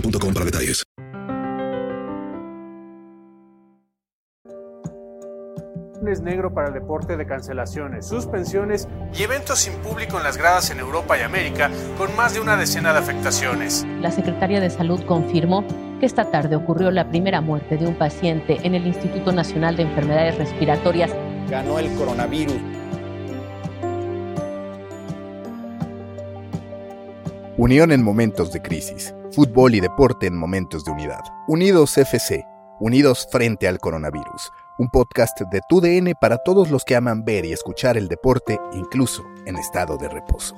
boostmobile.com para detalles. lunes negro para el deporte de cancelaciones, suspensiones y eventos sin público en las gradas en Europa y América, con más de una decena de afectaciones. La Secretaría de Salud confirmó que esta tarde ocurrió la primera muerte de un paciente en el Instituto Nacional de Enfermedades Respiratorias. Ganó el coronavirus. Unión en momentos de crisis. Fútbol y deporte en momentos de unidad. Unidos FC. Unidos frente al coronavirus. Un podcast de TUDN para todos los que aman ver y escuchar el deporte, incluso en estado de reposo.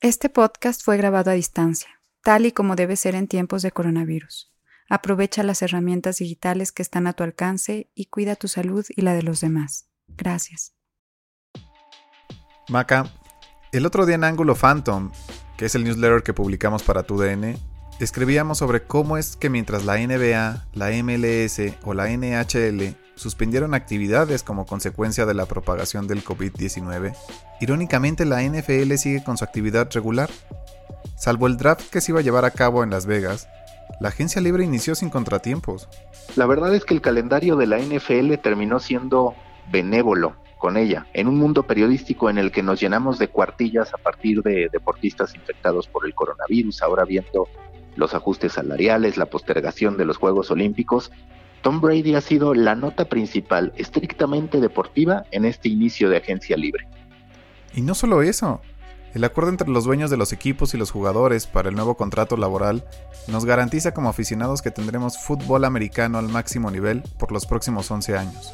Este podcast fue grabado a distancia, tal y como debe ser en tiempos de coronavirus. Aprovecha las herramientas digitales que están a tu alcance y cuida tu salud y la de los demás. Gracias. Maca, el otro día en Ángulo Phantom, que es el newsletter que publicamos para TUDN, escribíamos sobre cómo es que mientras la NBA, la MLS o la NHL suspendieron actividades como consecuencia de la propagación del COVID-19, irónicamente la NFL sigue con su actividad regular. Salvo el draft que se iba a llevar a cabo en Las Vegas, la agencia libre inició sin contratiempos. La verdad es que el calendario de la NFL terminó siendo benévolo con ella, en un mundo periodístico en el que nos llenamos de cuartillas a partir de deportistas infectados por el coronavirus, ahora viendo los ajustes salariales, la postergación de los Juegos Olímpicos, Tom Brady ha sido la nota principal estrictamente deportiva en este inicio de agencia libre. Y no solo eso, el acuerdo entre los dueños de los equipos y los jugadores para el nuevo contrato laboral nos garantiza como aficionados que tendremos fútbol americano al máximo nivel por los próximos 11 años.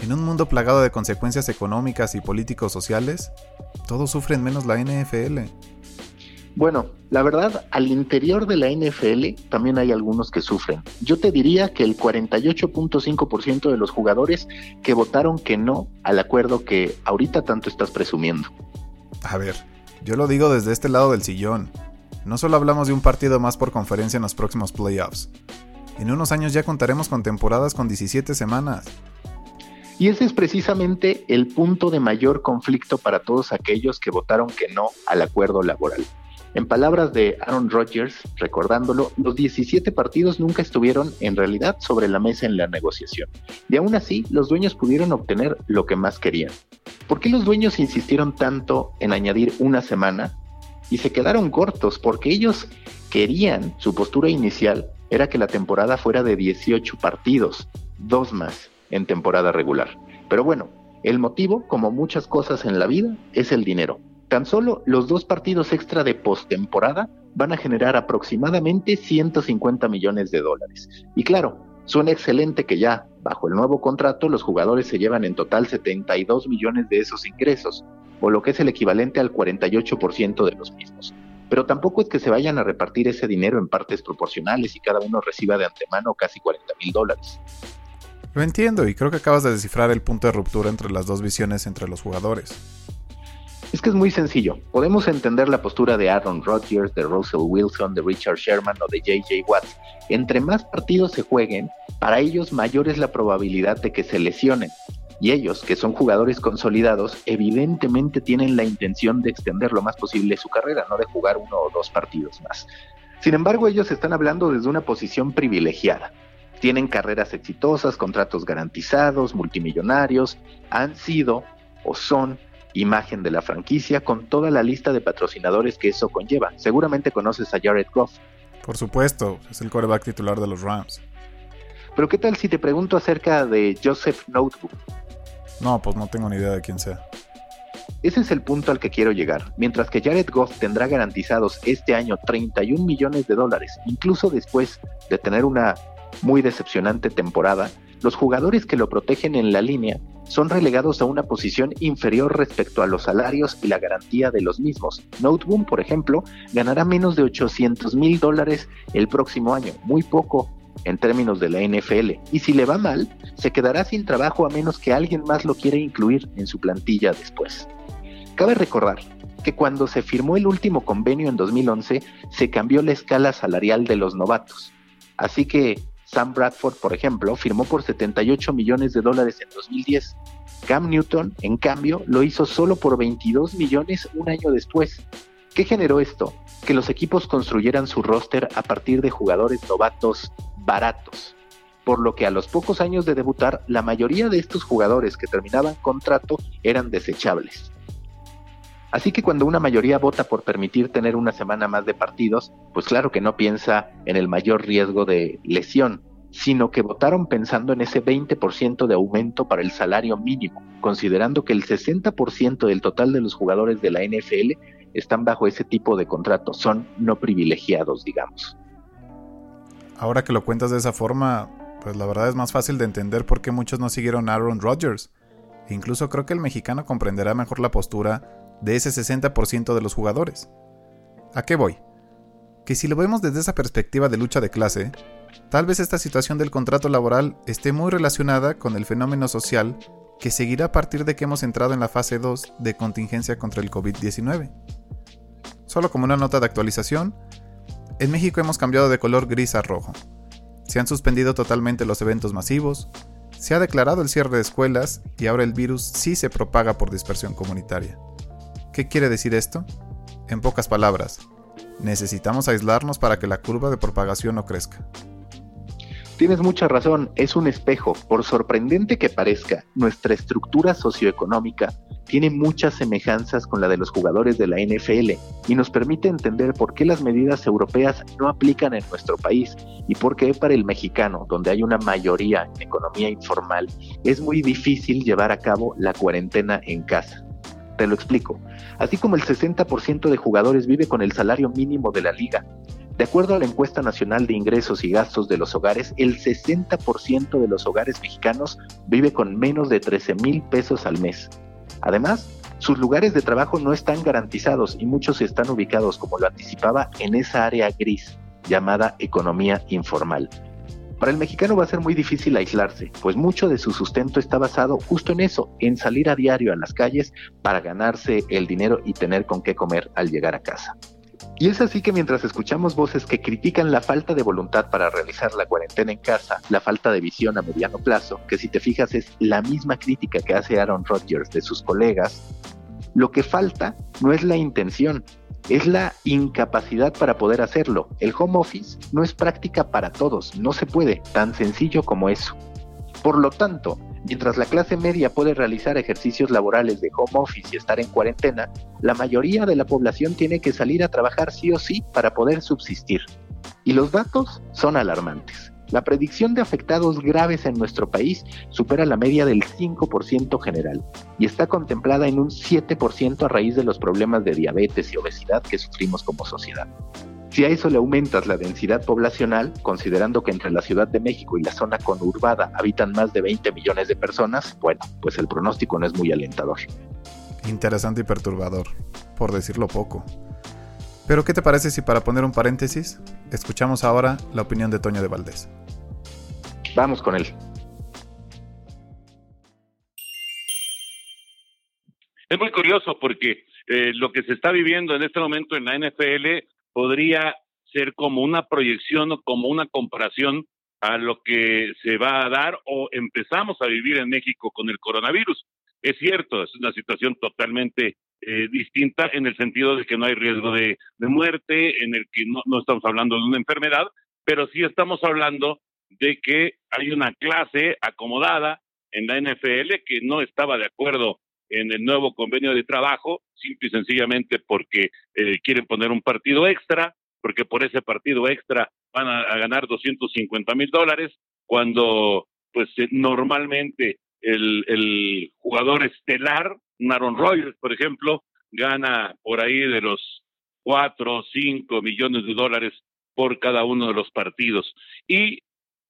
En un mundo plagado de consecuencias económicas y políticos sociales, todos sufren menos la NFL. Bueno, la verdad, al interior de la NFL también hay algunos que sufren. Yo te diría que el 48.5% de los jugadores que votaron que no al acuerdo que ahorita tanto estás presumiendo. A ver, yo lo digo desde este lado del sillón. No solo hablamos de un partido más por conferencia en los próximos playoffs. En unos años ya contaremos con temporadas con 17 semanas. Y ese es precisamente el punto de mayor conflicto para todos aquellos que votaron que no al acuerdo laboral. En palabras de Aaron Rodgers, recordándolo, los 17 partidos nunca estuvieron en realidad sobre la mesa en la negociación. Y aún así, los dueños pudieron obtener lo que más querían. ¿Por qué los dueños insistieron tanto en añadir una semana? Y se quedaron cortos porque ellos querían, su postura inicial era que la temporada fuera de 18 partidos, dos más en temporada regular. Pero bueno, El motivo, como muchas cosas en la vida, es el dinero. Tan solo los dos partidos extra de postemporada van a generar aproximadamente 150 millones de dólares. Y claro, suena excelente que ya, bajo el nuevo contrato, los jugadores se llevan en total 72 millones de esos ingresos, o lo que es el equivalente al 48% de los mismos. Pero tampoco es que se vayan a repartir ese dinero en partes proporcionales y cada uno reciba de antemano casi 40 mil dólares. Lo entiendo y creo que acabas de descifrar el punto de ruptura entre las dos visiones entre los jugadores. Es que es muy sencillo. Podemos entender la postura de Aaron Rodgers, de Russell Wilson, de Richard Sherman o de JJ Watt. Entre más partidos se jueguen, para ellos mayor es la probabilidad de que se lesionen. Y ellos, que son jugadores consolidados, evidentemente tienen la intención de extender lo más posible su carrera, no de jugar uno o dos partidos más. Sin embargo, ellos están hablando desde una posición privilegiada. Tienen carreras exitosas, contratos garantizados, multimillonarios, han sido o son imagen de la franquicia con toda la lista de patrocinadores que eso conlleva. Seguramente conoces a Jared Goff. Por supuesto, es el quarterback titular de los Rams. Pero ¿qué tal si te pregunto acerca de Joseph Notebook? No, pues no tengo ni idea de quién sea. Ese es el punto al que quiero llegar. Mientras que Jared Goff tendrá garantizados este año 31 millones de dólares, incluso después de tener una muy decepcionante temporada, los jugadores que lo protegen en la línea son relegados a una posición inferior respecto a los salarios y la garantía de los mismos. Noteboom, por ejemplo, ganará menos de 800 mil dólares el próximo año, muy poco en términos de la NFL, y si le va mal, se quedará sin trabajo a menos que alguien más lo quiera incluir en su plantilla después. Cabe recordar que cuando se firmó el último convenio en 2011, se cambió la escala salarial de los novatos. Así que Sam Bradford, por ejemplo, firmó por 78 millones de dólares en 2010. Cam Newton, en cambio, lo hizo solo por 22 millones un año después. ¿Qué generó esto? Que los equipos construyeran su roster a partir de jugadores novatos baratos. Por lo que a los pocos años de debutar, la mayoría de estos jugadores que terminaban contrato eran desechables. Así que cuando una mayoría vota por permitir tener una semana más de partidos, pues claro que no piensa en el mayor riesgo de lesión, sino que votaron pensando en ese 20% de aumento para el salario mínimo, considerando que el 60% del total de los jugadores de la NFL están bajo ese tipo de contrato, son no privilegiados, digamos. Ahora que lo cuentas de esa forma, pues la verdad es más fácil de entender por qué muchos no siguieron a Aaron Rodgers. E incluso creo que el mexicano comprenderá mejor la postura de ese 60% de los jugadores. ¿A qué voy? Que si lo vemos desde esa perspectiva de lucha de clase, tal vez esta situación del contrato laboral esté muy relacionada con el fenómeno social que seguirá a partir de que hemos entrado en la fase 2 de contingencia contra el COVID-19. Solo como una nota de actualización, en México hemos cambiado de color gris a rojo. Se han suspendido totalmente los eventos masivos, se ha declarado el cierre de escuelas y ahora el virus sí se propaga por dispersión comunitaria. ¿Qué quiere decir esto? En pocas palabras, necesitamos aislarnos para que la curva de propagación no crezca. Tienes mucha razón, es un espejo. Por sorprendente que parezca, nuestra estructura socioeconómica tiene muchas semejanzas con la de los jugadores de la NFL y nos permite entender por qué las medidas europeas no aplican en nuestro país y por qué para el mexicano, donde hay una mayoría en economía informal, es muy difícil llevar a cabo la cuarentena en casa. Te lo explico. Así como el 60% de jugadores vive con el salario mínimo de la liga. De acuerdo a la encuesta nacional de ingresos y gastos de los hogares, el 60% de los hogares mexicanos vive con menos de 13 mil pesos al mes. Además, sus lugares de trabajo no están garantizados y muchos están ubicados, como lo anticipaba, en esa área gris llamada economía informal. Para el mexicano va a ser muy difícil aislarse, pues mucho de su sustento está basado justo en eso, en salir a diario a las calles para ganarse el dinero y tener con qué comer al llegar a casa. Y es así que mientras escuchamos voces que critican la falta de voluntad para realizar la cuarentena en casa, la falta de visión a mediano plazo, que si te fijas es la misma crítica que hace Aaron Rodgers de sus colegas, lo que falta no es la intención, es la incapacidad para poder hacerlo. El home office no es práctica para todos, no se puede, tan sencillo como eso. Por lo tanto, mientras la clase media puede realizar ejercicios laborales de home office y estar en cuarentena, la mayoría de la población tiene que salir a trabajar sí o sí para poder subsistir. Y los datos son alarmantes. La predicción de afectados graves en nuestro país supera la media del 5% general y está contemplada en un 7% a raíz de los problemas de diabetes y obesidad que sufrimos como sociedad. Si a eso le aumentas la densidad poblacional, considerando que entre la Ciudad de México y la zona conurbada habitan más de 20 millones de personas, bueno, pues el pronóstico no es muy alentador. Interesante y perturbador, por decirlo poco. Pero ¿qué te parece si para poner un paréntesis, escuchamos ahora la opinión de Toño de Valdés? Vamos con él. Es muy curioso porque eh, lo que se está viviendo en este momento en la NFL podría ser como una proyección o como una comparación a lo que se va a dar o empezamos a vivir en México con el coronavirus. Es cierto, es una situación totalmente eh, distinta en el sentido de que no hay riesgo de, muerte, en el que no, estamos hablando de una enfermedad, pero sí estamos hablando de que hay una clase acomodada en la NFL que no estaba de acuerdo en el nuevo convenio de trabajo, simple y sencillamente porque eh, quieren poner un partido extra, porque por ese partido extra van a, ganar 250 mil dólares, cuando pues eh, normalmente el, el jugador estelar Aaron Rodgers, por ejemplo, gana por ahí de los cuatro o cinco millones de dólares por cada uno de los partidos. Y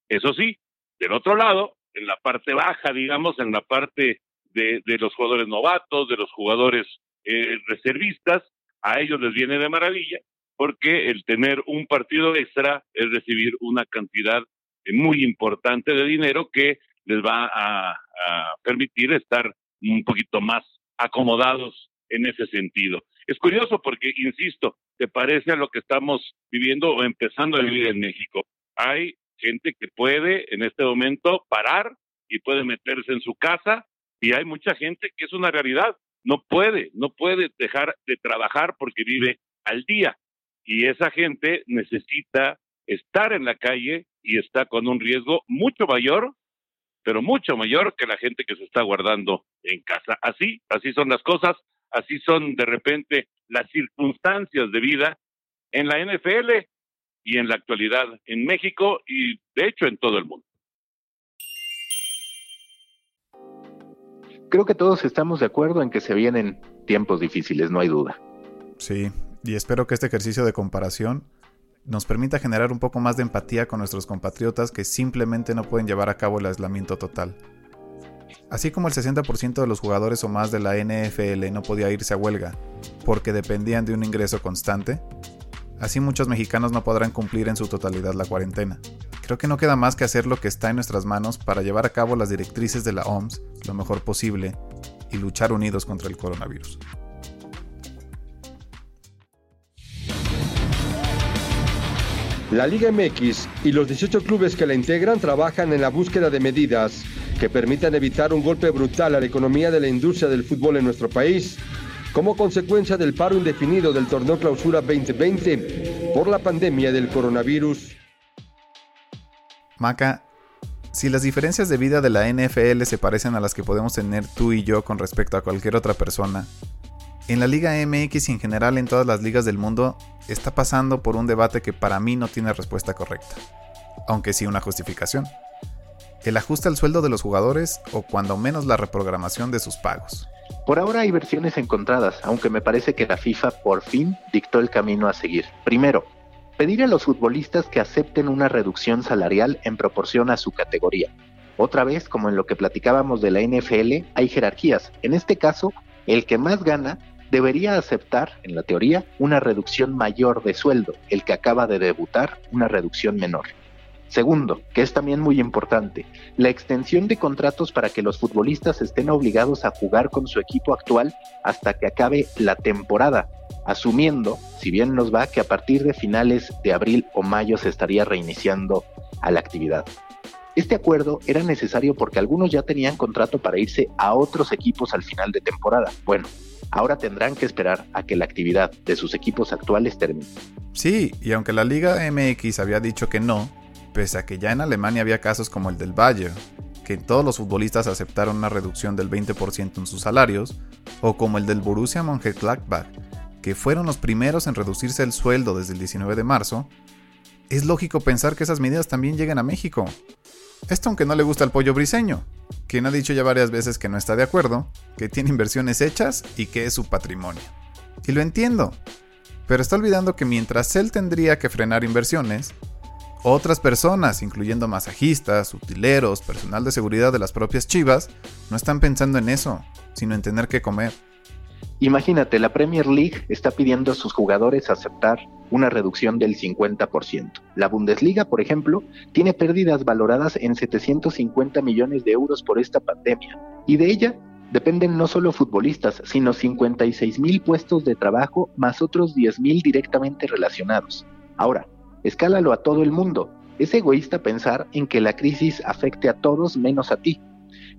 eso sí, del otro lado, en la parte baja, digamos, en la parte de, de los jugadores novatos, de los jugadores eh, reservistas, a ellos les viene de maravilla, porque el tener un partido extra es recibir una cantidad muy importante de dinero que les va a permitir estar un poquito más acomodados en ese sentido. Es curioso porque, insisto, te parece a lo que estamos viviendo o empezando a vivir en México. Hay gente que puede en este momento parar y puede meterse en su casa y hay mucha gente que es una realidad. No puede, no puede dejar de trabajar porque vive al día. Y esa gente necesita estar en la calle y está con un riesgo mucho mayor pero mucho mayor que la gente que se está guardando en casa. Así, así son las cosas, así son de repente las circunstancias de vida en la NFL y en la actualidad en México y de hecho en todo el mundo. Creo que todos estamos de acuerdo en que se vienen tiempos difíciles, no hay duda. Sí, y espero que este ejercicio de comparación nos permita generar un poco más de empatía con nuestros compatriotas que simplemente no pueden llevar a cabo el aislamiento total. Así como el 60% de los jugadores o más de la NFL no podía irse a huelga porque dependían de un ingreso constante, así muchos mexicanos no podrán cumplir en su totalidad la cuarentena. Creo que no queda más que hacer lo que está en nuestras manos para llevar a cabo las directrices de la OMS lo mejor posible y luchar unidos contra el coronavirus. La Liga MX y los 18 clubes que la integran trabajan en la búsqueda de medidas que permitan evitar un golpe brutal a la economía de la industria del fútbol en nuestro país, como consecuencia del paro indefinido del torneo Clausura 2020 por la pandemia del coronavirus. Maca, si las diferencias de vida de la NFL se parecen a las que podemos tener tú y yo con respecto a cualquier otra persona, en la Liga MX y en general en todas las ligas del mundo está pasando por un debate que para mí no tiene respuesta correcta, aunque sí una justificación. El ajuste al sueldo de los jugadores o cuando menos la reprogramación de sus pagos. Por ahora hay versiones encontradas, aunque me parece que la FIFA por fin dictó el camino a seguir. Primero, pedir a los futbolistas que acepten una reducción salarial en proporción a su categoría. Otra vez, como en lo que platicábamos de la NFL, hay jerarquías. En este caso, el que más gana debería aceptar, en la teoría, una reducción mayor de sueldo, el que acaba de debutar una reducción menor. Segundo, que es también muy importante, la extensión de contratos para que los futbolistas estén obligados a jugar con su equipo actual hasta que acabe la temporada, asumiendo, si bien nos va, que a partir de finales de abril o mayo se estaría reiniciando a la actividad. Este acuerdo era necesario porque algunos ya tenían contrato para irse a otros equipos al final de temporada. Bueno, ahora tendrán que esperar a que la actividad de sus equipos actuales termine. Sí, y aunque la Liga MX había dicho que no, pese a que ya en Alemania había casos como el del Bayern, que todos los futbolistas aceptaron una reducción del 20% en sus salarios, o como el del Borussia Mönchengladbach, que fueron los primeros en reducirse el sueldo desde el 19 de marzo, es lógico pensar que esas medidas también lleguen a México. Esto aunque no le gusta al pollo briseño, quien ha dicho ya varias veces que no está de acuerdo, que tiene inversiones hechas y que es su patrimonio. Y lo entiendo, pero está olvidando que mientras él tendría que frenar inversiones, otras personas, incluyendo masajistas, utileros, personal de seguridad de las propias chivas, no están pensando en eso, sino en tener que comer. Imagínate, la Premier League está pidiendo a sus jugadores aceptar una reducción del 50%. La Bundesliga, por ejemplo, tiene pérdidas valoradas en 750 millones de euros por esta pandemia, y de ella dependen no solo futbolistas, sino 56 mil puestos de trabajo más otros 10 mil directamente relacionados. Ahora, escálalo a todo el mundo. Es egoísta pensar en que la crisis afecte a todos menos a ti.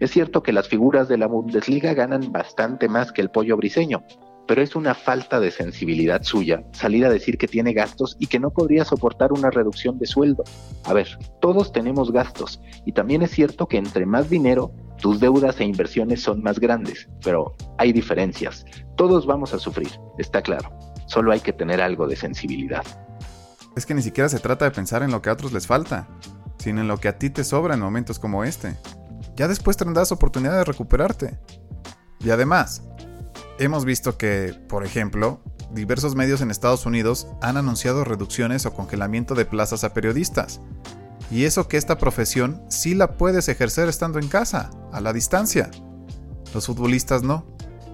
Es cierto que las figuras de la Bundesliga ganan bastante más que el pollo briseño, pero es una falta de sensibilidad suya salir a decir que tiene gastos y que no podría soportar una reducción de sueldo. A ver, todos tenemos gastos y también es cierto que entre más dinero, tus deudas e inversiones son más grandes, pero hay diferencias. Todos vamos a sufrir, está claro. Solo hay que tener algo de sensibilidad. Es que ni siquiera se trata de pensar en lo que a otros les falta, sino en lo que a ti te sobra en momentos como este ya después tendrás oportunidad de recuperarte. Y además, hemos visto que, por ejemplo, diversos medios en Estados Unidos han anunciado reducciones o congelamiento de plazas a periodistas. Y eso que esta profesión sí la puedes ejercer estando en casa, a la distancia. Los futbolistas no.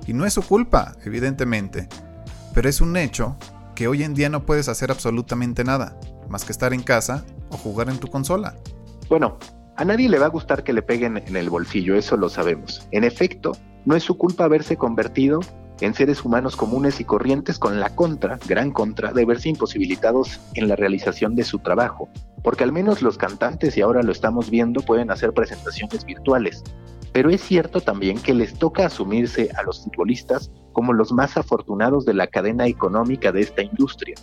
Y no es su culpa, evidentemente. Pero es un hecho que hoy en día no puedes hacer absolutamente nada, más que estar en casa o jugar en tu consola. Bueno, a nadie le va a gustar que le peguen en el bolsillo, eso lo sabemos. En efecto, no es su culpa haberse convertido en seres humanos comunes y corrientes con la contra, gran contra, de verse imposibilitados en la realización de su trabajo. Porque al menos los cantantes, y ahora lo estamos viendo, pueden hacer presentaciones virtuales. Pero es cierto también que les toca asumirse a los futbolistas como los más afortunados de la cadena económica de esta industria.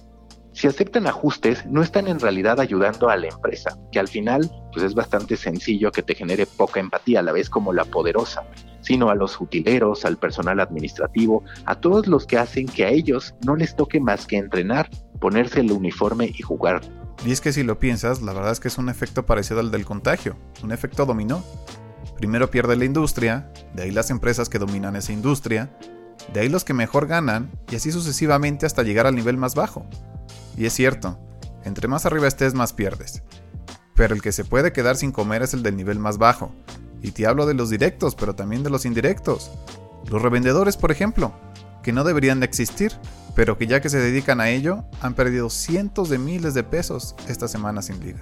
Si aceptan ajustes, no están en realidad ayudando a la empresa, que al final pues es bastante sencillo que te genere poca empatía a la vez como la poderosa, sino a los utileros, al personal administrativo, a todos los que hacen que a ellos no les toque más que entrenar, ponerse el uniforme y jugar. Y es que si lo piensas, la verdad es que es un efecto parecido al del contagio, un efecto dominó. Primero pierde la industria, de ahí las empresas que dominan esa industria, de ahí los que mejor ganan, y así sucesivamente hasta llegar al nivel más bajo. Y es cierto, entre más arriba estés más pierdes. Pero el que se puede quedar sin comer es el del nivel más bajo. Y te hablo de los directos, pero también de los indirectos. Los revendedores, por ejemplo, que no deberían de existir, pero que ya que se dedican a ello, han perdido cientos de miles de pesos esta semana sin liga.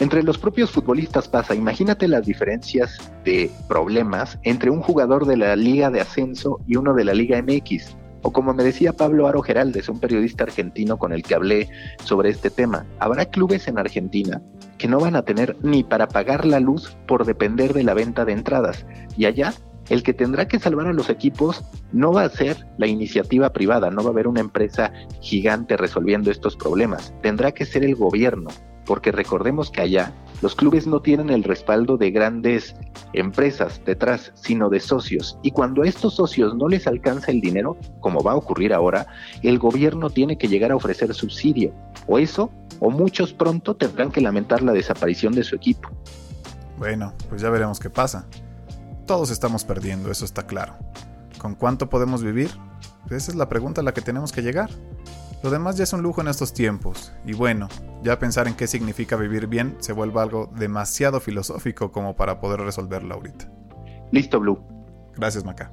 Entre los propios futbolistas pasa, imagínate las diferencias de problemas entre un jugador de la Liga de Ascenso y uno de la Liga MX. O como me decía Pablo Aro Geraldes, un periodista argentino con el que hablé sobre este tema, habrá clubes en Argentina que no van a tener ni para pagar la luz por depender de la venta de entradas. Y allá, el que tendrá que salvar a los equipos no va a ser la iniciativa privada, no va a haber una empresa gigante resolviendo estos problemas, tendrá que ser el gobierno, porque recordemos que allá los clubes no tienen el respaldo de grandes empresas detrás, sino de socios. Y cuando a estos socios no les alcanza el dinero, como va a ocurrir ahora, el gobierno tiene que llegar a ofrecer subsidio. O eso, o muchos pronto tendrán que lamentar la desaparición de su equipo. Bueno, pues ya veremos qué pasa. Todos estamos perdiendo, eso está claro. ¿Con cuánto podemos vivir? Esa es la pregunta a la que tenemos que llegar. Lo demás ya es un lujo en estos tiempos, y bueno, ya pensar en qué significa vivir bien se vuelve algo demasiado filosófico como para poder resolverlo ahorita. Listo, Blue. Gracias, Maca.